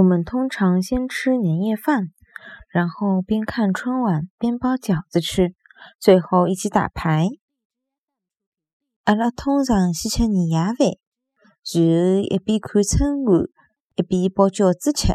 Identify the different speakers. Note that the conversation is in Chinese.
Speaker 1: 我们通常先吃年夜饭然后边看春晚边包饺子吃最后一起打牌。
Speaker 2: 阿拉通常先吃年夜饭然后一边看春晚一边包饺子吃。